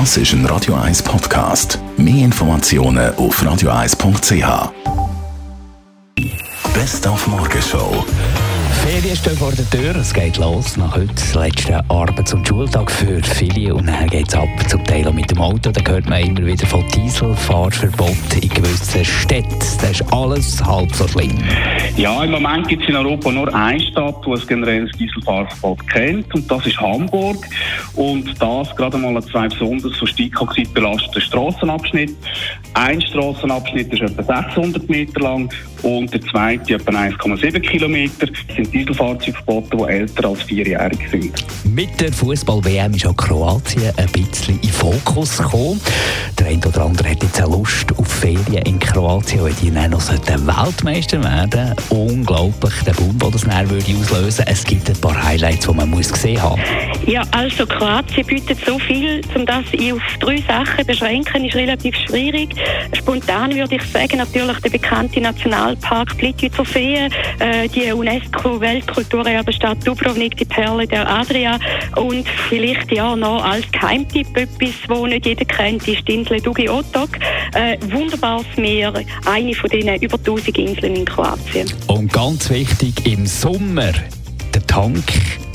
Das ist ein Radio 1 Podcast. Mehr Informationen auf radio1.ch. Best auf Morgenshow. Ferien stehen vor der Tür, es geht los. Nach heute letzten Arbeits- und Schultag für viele und dann geht es ab zum Teil auch mit dem Auto. Da hört man immer wieder von Dieselfahrverbot in gewissen Städten. Das ist alles halb so schlimm. Ja, im Moment gibt es in Europa nur eine Stadt, die ein generelles Dieselfahrverbot kennt und das ist Hamburg. Und das gerade mal an zwei besonders von Stickoxid belasteten Strassenabschnitte. Ein Strassenabschnitt ist etwa 600 Meter lang und der zweite etwa 1,7 Kilometer. Das sind Dieselfahrzeuge verboten, die älter als vierjährig sind. Mit der Fußball-WM ist auch Kroatien ein bisschen in Fokus gekommen. Der eine oder andere hat jetzt Lust auf Ferien in Kroatien, weil die dann noch Weltmeister werden. Unglaublich, der Boom, der das dann würde auslösen. Es gibt ein paar Highlights, die man muss gesehen haben Ja, also Kroatien bietet so viel, um das auf drei Sachen beschränken, ist relativ schwierig. Spontan würde ich sagen, natürlich der bekannte Nationalpark Plitvice Fee, äh, die UNESCO-Weltkulturerbe-Stadt Dubrovnik, die Perle der Adria und vielleicht ja noch als Geheimtipp etwas, wo nicht jeder kennt, ist die Insel Dugi Otok. Äh, wunderbares Meer, eine von diesen über 1000 Inseln in Kroatien. Und ganz wichtig, im Sommer der Tank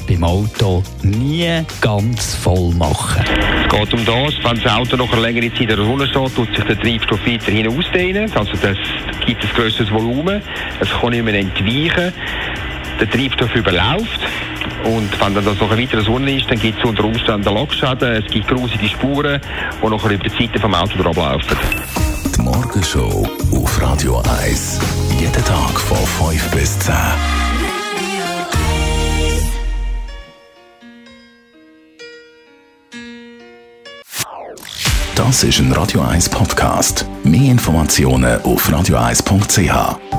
beim Auto nie ganz voll machen. Es geht um das, wenn das Auto noch eine längere Zeit in der Sonne steht, tut sich der Treibstoff weiterhin ausdehnen. Also das gibt ein grösseres Volumen. Es kann nicht mehr entweichen. Der Treibstoff überläuft. Und wenn dann das noch eine weitere Sonne ist, dann gibt es unter Umständen Lackschäden, es gibt grusige Spuren, die nachher über die Seite vom Auto ablaufen. Die Morgenshow auf Radio 1. Jeden Tag von 5 bis 10. Das ist ein Radio 1 Podcast. Mehr Informationen auf radio1.ch.